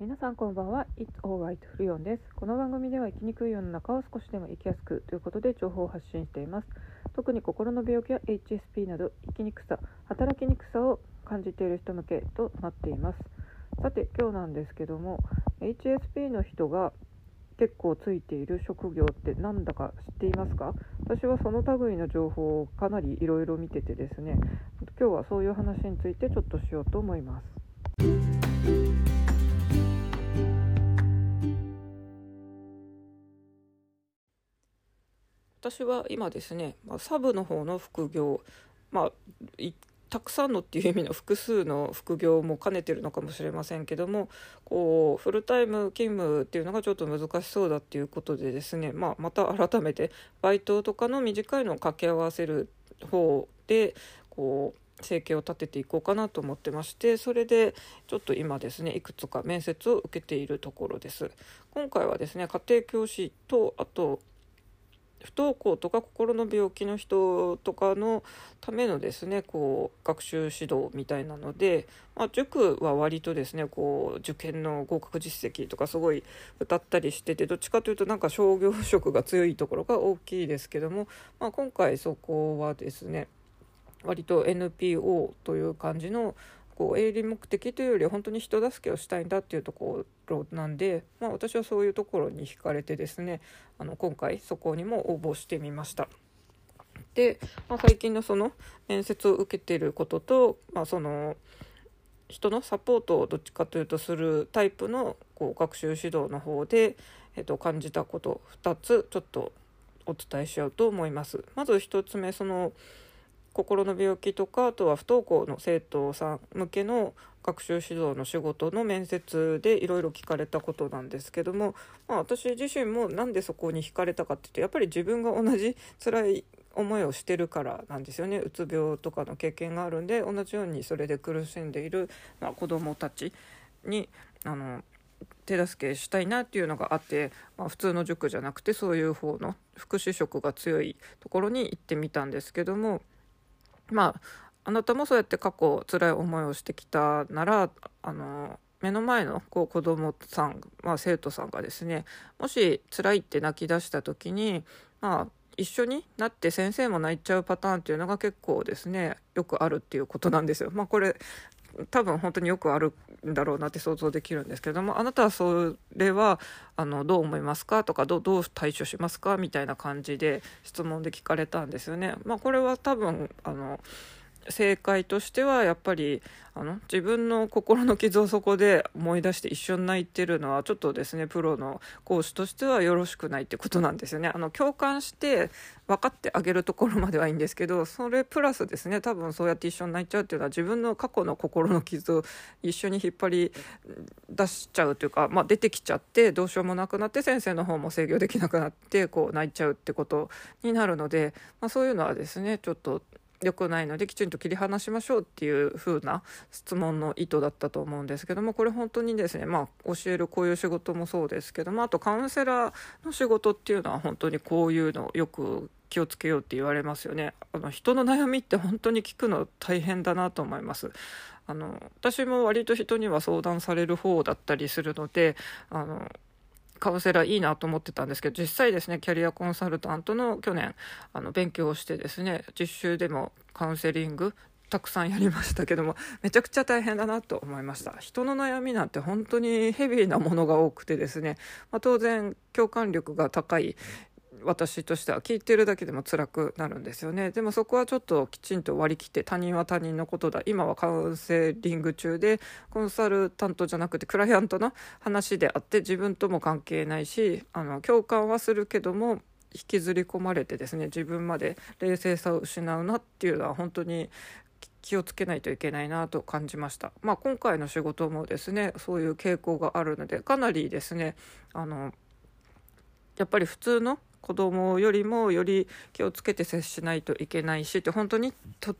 皆さんこんばんは。It's alright. フリオンです。この番組では生きにくい世の中を少しでも生きやすくということで情報を発信しています。特に心の病気や HSP など生きにくさ働きにくさを感じている人向けとなっています。さて今日なんですけども HSP の人が結構ついている職業ってなんだか知っていますか？私はその類の情報をかなりいろいろ見ててですね今日はそういう話についてちょっとしようと思います。私は今ですね、まあ、サブの方の副業、まあ、たくさんのっていう意味の複数の副業も兼ねてるのかもしれませんけどもこうフルタイム勤務っていうのがちょっと難しそうだっていうことでですね、まあ、また改めてバイトとかの短いのを掛け合わせる方でこう生計を立てていこうかなと思ってましてそれでちょっと今ですねいくつか面接を受けているところです。今回はですね家庭教師とあと不登校とか心の病気の人とかのためのですねこう学習指導みたいなので、まあ、塾は割とですねこう受験の合格実績とかすごい歌ったりしててどっちかというとなんか商業色が強いところが大きいですけども、まあ、今回そこはですね割と NPO という感じのこう営利目的というより本当に人助けをしたいんだっていうところなんで、まあ、私はそういうところに惹かれてですねあの今回そこにも応募してみました。で、まあ、最近のその面接を受けてることと、まあ、その人のサポートをどっちかというとするタイプのこう学習指導の方で、えっと、感じたこと2つちょっとお伝えしようと思います。まず1つ目その心の病気とかあとは不登校の生徒さん向けの学習指導の仕事の面接でいろいろ聞かれたことなんですけども、まあ、私自身もなんでそこに惹かれたかっていうとやっぱり自分が同じ辛い思いをしてるからなんですよねうつ病とかの経験があるんで同じようにそれで苦しんでいる、まあ、子どもたちにあの手助けしたいなっていうのがあって、まあ、普通の塾じゃなくてそういう方の福祉職が強いところに行ってみたんですけども。まああなたもそうやって過去辛い思いをしてきたならあの目の前のこう子供さん、まあ、生徒さんがですねもし辛いって泣き出した時に、まあ、一緒になって先生も泣いちゃうパターンっていうのが結構ですねよくあるっていうことなんですよ。まあ、これ多分本当によくあるんだろうなって想像できるんですけどもあなたはそれはあのどう思いますか？とかどう対処しますか？みたいな感じで質問で聞かれたんですよね。まあ、これは多分あの正解としてはやっぱりあの自分の心の傷をそこで思い出して一緒に泣いてるのはちょっとですねプロの講師としてはよろしくないってことなんですよね。あの共感して分かってあげるところまではいいんですけどそれプラスですね多分そうやって一緒に泣いちゃうっていうのは自分の過去の心の傷を一緒に引っ張り出しちゃうというか、まあ、出てきちゃってどうしようもなくなって先生の方も制御できなくなってこう泣いちゃうってことになるので、まあ、そういうのはですねちょっと良くないのできちんと切り離しましょうっていう風な質問の意図だったと思うんですけどもこれ本当にですねまあ教えるこういう仕事もそうですけどもあとカウンセラーの仕事っていうのは本当にこういうのよく気をつけようって言われますよね。あの人の悩みって本当に聞くの大変だなと思います。あの私も割と人には相談される方だったりするのであのカウンセラーいいなと思ってたんですけど実際ですねキャリアコンサルタントの去年あの勉強をしてですね実習でもカウンセリングたくさんやりましたけどもめちゃくちゃ大変だなと思いました。人の悩みなんて本当にヘビーなものが多くてですね、まあ、当然共感力が高い私としては聞いてるだけでも辛くなるんですよねでもそこはちょっときちんと割り切って他人は他人のことだ今はカウンセリング中でコンサルタントじゃなくてクライアントの話であって自分とも関係ないしあの共感はするけども引きずり込まれてですね自分まで冷静さを失うなっていうのは本当に気をつけないといけないなと感じました。まあ、今回の仕事もですねそういう傾向があるのでかなりですねあのやっぱり普通の子供よりもより気をつけて接しないといけないしって本当にと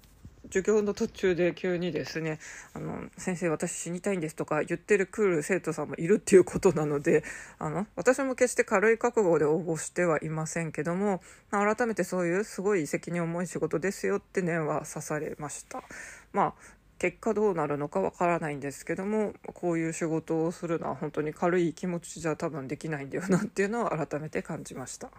授業の途中で急にですね「あの先生私死にたいんです」とか言ってるくる生徒さんもいるっていうことなのであの私も決して軽い覚悟で応募してはいませんけども改めてそういうすごい責任重い仕事ですよって念は刺されました。まあ結果どうなるのかわからないんですけどもこういう仕事をするのは本当に軽い気持ちじゃ多分できないんだよなっていうのを改めて感じました。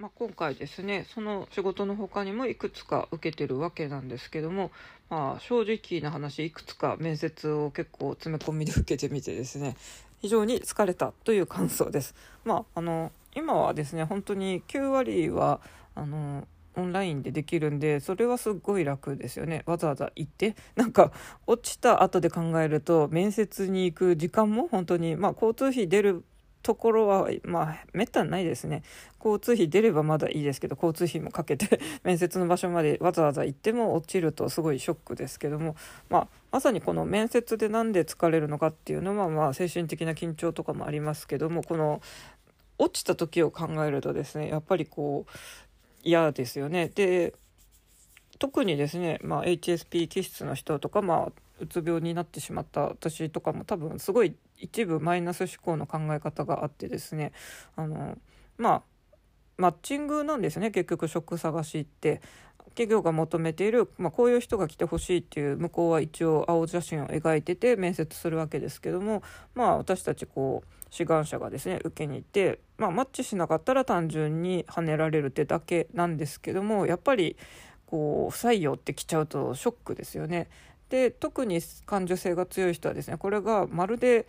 まあ、今回ですねその仕事の他にもいくつか受けてるわけなんですけども、まあ、正直な話いくつか面接を結構詰め込みで受けてみてですね非常に疲れたという感想です。まあ、あの今はですね本当に9割はあのオンラインでできるんでそれはすっごい楽ですよね。わざわざ行って。なんか落ちた後で考えると面接に行く時間も本当にまあ交通費出るところはまあめったにないですね。交通費出ればまだいいですけど交通費もかけて 面接の場所までわざわざ行っても落ちるとすごいショックですけども、まあ、まさにこの面接で何で疲れるのかっていうのはまあ精神的な緊張とかもありますけどもこの落ちた時を考えるとですねやっぱりこう嫌ですよね。で特にですね、まあ、HSP 気質の人とか、まあ、うつ病になってしまった私とかも多分すごい一部マイナス思考の考え方があってですねあのまあマッチングなんですね結局職探しって企業が求めている、まあ、こういう人が来てほしいっていう向こうは一応青写真を描いてて面接するわけですけどもまあ私たちこう志願者がですね受けに行って、まあ、マッチしなかったら単純に跳ねられるってだけなんですけどもやっぱりこう不採用って来ちゃうとショックですよね。で特に感受性が強い人はですねこれがまるで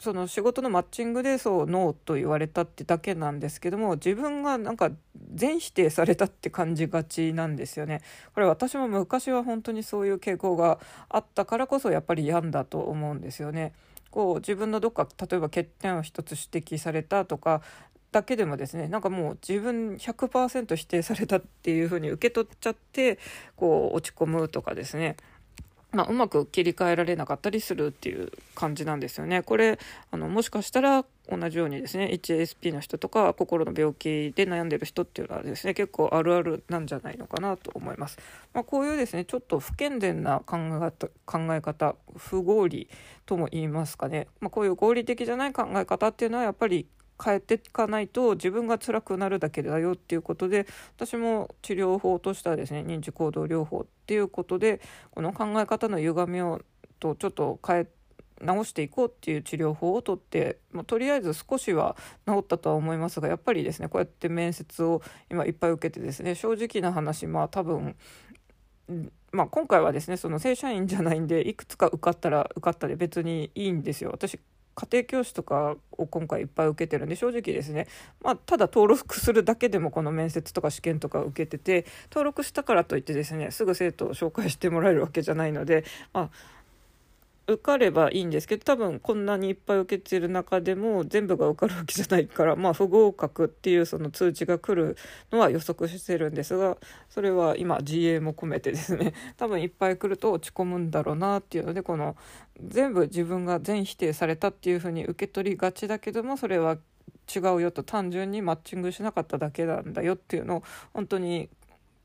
その仕事のマッチングでそうノーと言われたってだけなんですけども自分がなんか全否定されたって感じがちなんですよね。これ私も昔は本当にそういう傾向があったからこそやっぱり病んだと思うんですよね。こう自分のどっか例えば欠点を一つ指摘されたとかだけでもですねなんかもう自分100%否定されたっていうふうに受け取っちゃってこう落ち込むとかですね。まあ、うまく切り替えられなかったりするっていう感じなんですよね。これあのもしかしたら同じようにですね HSP の人とか心の病気で悩んでる人っていうのはですね結構あるあるなんじゃないのかなと思います。まあ、こういうですねちょっと不健全な考え方考え方不合理とも言いますかね、まあ、こういう合理的じゃない考え方っていうのはやっぱり変えていかないと自分が辛くなるだけだよっていうことで私も治療法としてはですね認知行動療法っていうことでこの考え方の歪みをとちょっと変え直していこうっていう治療法をとって、まあ、とりあえず少しは治ったとは思いますがやっぱりですねこうやって面接を今いっぱい受けてですね正直な話まあ多分まあ、今回はですねその正社員じゃないんでいくつか受かったら受かったで別にいいんですよ。私家庭教師とかを今回いっぱい受けてるんで正直ですね、まあ、ただ登録するだけでもこの面接とか試験とか受けてて登録したからといってですねすぐ生徒を紹介してもらえるわけじゃないので、まあ、受かればいいんですけど多分こんなにいっぱい受けてる中でも全部が受かるわけじゃないからまあ不合格っていうその通知が来るのは予測してるんですがそれは今自衛も込めてですね 多分いっぱい来ると落ち込むんだろうなっていうのでこの全部自分が全否定されたっていうふうに受け取りがちだけどもそれは違うよと単純にマッチングしなかっただけなんだよっていうのを本当に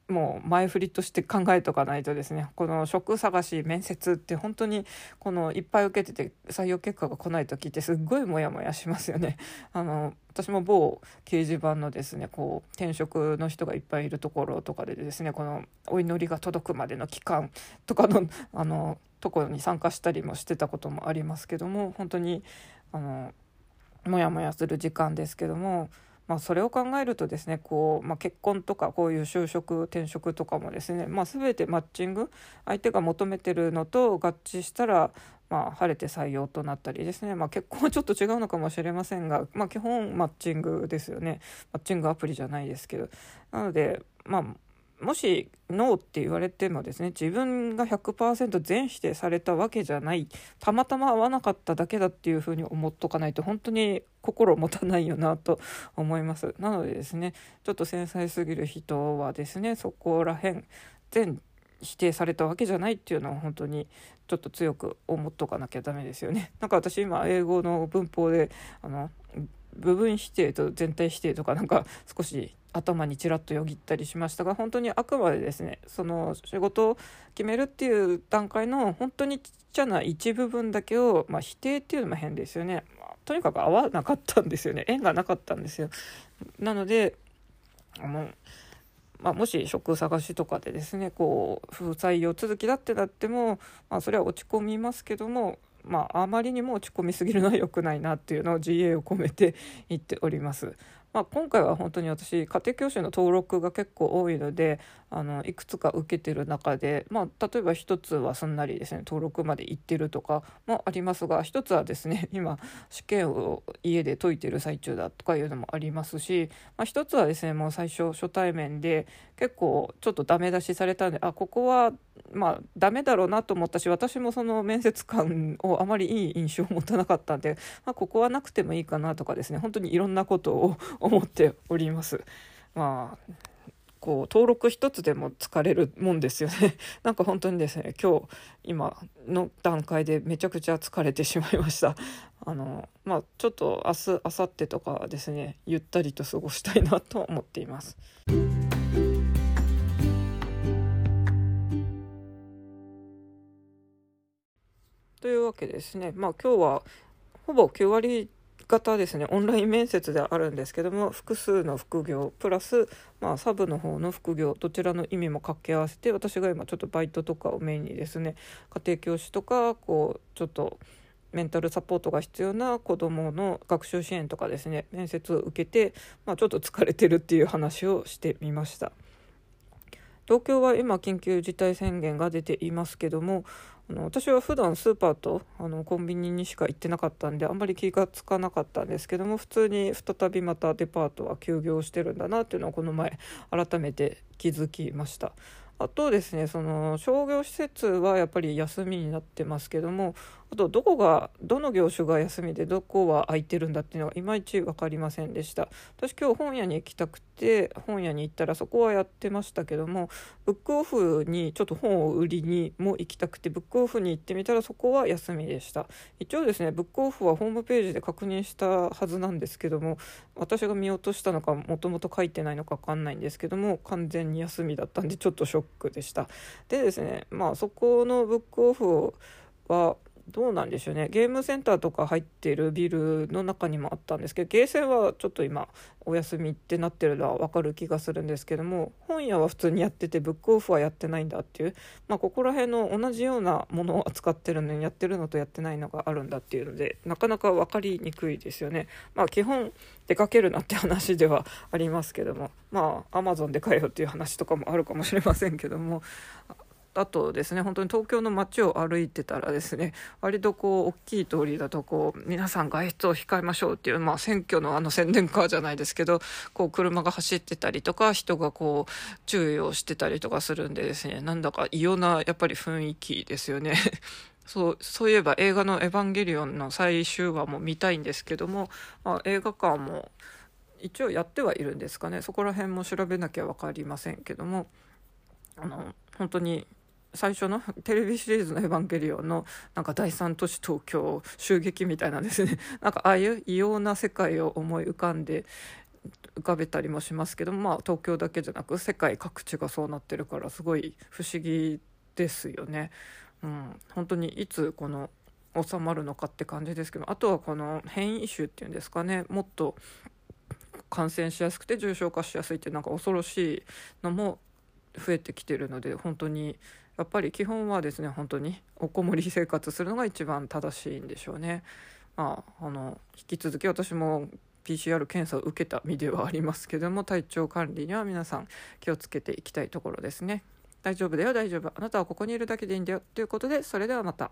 もう前振りとして考えとかないとですねこの職探し面接って本当にこのいっぱい受けてて採用結果が来ない時ってすっごいモヤモヤしますよね。あの私も某掲示板のですねこう転職の人がいっぱいいるところとかでですねこのお祈りが届くまでの期間とかの あのところに参加したりもしてたこともありますけども本当にあのモヤモヤする時間ですけども。まあ、それを考えるとですねこう、まあ、結婚とかこういう就職転職とかもですね、まあ、全てマッチング相手が求めてるのと合致したら、まあ、晴れて採用となったりですね、まあ、結婚はちょっと違うのかもしれませんが、まあ、基本マッチングですよね。マッチングアプリじゃないですけど。なのでまあもしノーって言われてもですね自分が100%全否定されたわけじゃないたまたま合わなかっただけだっていうふうに思っとかないと本当に心持たないよなと思います。なのでですねちょっと繊細すぎる人はですねそこら辺全否定されたわけじゃないっていうのは本当にちょっと強く思っとかなきゃダメですよね。なんか私今英語の文法であの部分否定と全体否定とかなんか少し頭にちらっとよぎったりしましたが本当にあくまでですねその仕事を決めるっていう段階の本当にちっちゃな一部分だけを、まあ、否定っていうのも変ですよね、まあ、とにかく合わなかったんですよね。縁がなかったんですよ。なのであのまあ、もし職探しとかでですねこう不採用続きだってなっても、まあ、それは落ち込みますけどもまあ、あまりにも落ち込みすぎるのは良くないなっていうのを GA を込めて言っております。まあ、今回は本当に私家庭教師の登録が結構多いのであのいくつか受けてる中で、まあ、例えば1つはすんなりですね登録まで行ってるとかもありますが1つはですね 今試験を家で解いてる最中だとかいうのもありますし、まあ、1つはですねもう最初初対面で結構ちょっとダメ出しされたんであここはまあダメだろうなと思ったし私もその面接官をあまりいい印象を持たなかったんで、まあ、ここはなくてもいいかなとかですね本当にいろんなことを思っております。まあこう登録一つでも疲れるもんですよね なんか本当にですね今日今の段階でめちゃくちゃ疲れてしまいましたあのまあちょっと明日明後日とかですねゆったりと過ごしたいなと思っています。というわけですね、まあ、今日はほぼ9割方ですねオンライン面接であるんですけども複数の副業プラス、まあ、サブの方の副業どちらの意味も掛け合わせて私が今ちょっとバイトとかをメインにですね家庭教師とかこうちょっとメンタルサポートが必要な子どもの学習支援とかですね面接を受けて、まあ、ちょっと疲れてるっていう話をしてみました。東京は今緊急事態宣言が出ていますけどもあの私は普段スーパーとあのコンビニにしか行ってなかったんであんまり気が付かなかったんですけども普通に再びまたデパートは休業してるんだなっていうのはこの前改めて気づきました。あとですねその商業施設はやっぱり休みになってますけどもあとどこがどの業種が休みでどこは空いてるんだっていうのがいまいち分かりませんでした。私今日本屋に行きたくて本屋に行ったらそこはやってましたけどもブックオフにちょっと本を売りにも行きたくてブックオフに行ってみたらそこは休みでした。一応ですねブックオフはホームページで確認したはずなんですけども私が見落としたのかもともと書いてないのか分かんないんですけども完全に休みだったんでちょっとショックでした。でですねまあそこのブックオフはどうなんでしょうねゲームセンターとか入ってるビルの中にもあったんですけどゲーセンはちょっと今お休みってなってるのは分かる気がするんですけども本屋は普通にやっててブックオフはやってないんだっていう、まあ、ここら辺の同じようなものを扱ってるのにやってるのとやってないのがあるんだっていうのでなかなか分かりにくいですよね。まあ、基本出かけるなって話ではありますけどもまあアマゾンで買えよっていう話とかもあるかもしれませんけどもあとですね本当に東京の街を歩いてたらですね割とこう大きい通りだとこう皆さん外出を控えましょうっていう、まあ、選挙のあの宣伝カーじゃないですけどこう車が走ってたりとか人がこう注意をしてたりとかするんでですねなんだか異様なやっぱり雰囲気ですよね。そうそういえば映画の「エヴァンゲリオン」の最終話も見たいんですけども、まあ、映画館も一応やってはいるんですかねそこら辺も調べなきゃ分かりませんけどもあの本当に最初の テレビシリーズの「エヴァンゲリオン」のなんか第三都市東京襲撃みたいなんですね。なんかああいう異様な世界を思い浮かんで浮かべたりもしますけどまあ東京だけじゃなく世界各地がそうなってるからすごい不思議ですよね。うん、本当にいつこの収まるのかって感じですけどあとはこの変異種っていうんですかね。もっと感染しやすくて重症化しやすいってなんか恐ろしいのも増えてきてるので本当にやっぱり基本はですね本当におこもり生活するのが一番正しいんでしょうね。まあ、あの引き続き私も PCR 検査を受けた身ではありますけども体調管理には皆さん気をつけていきたいところですね。大丈夫だよ大丈夫あなたはここにいるだけでいいんだよということでそれではまた。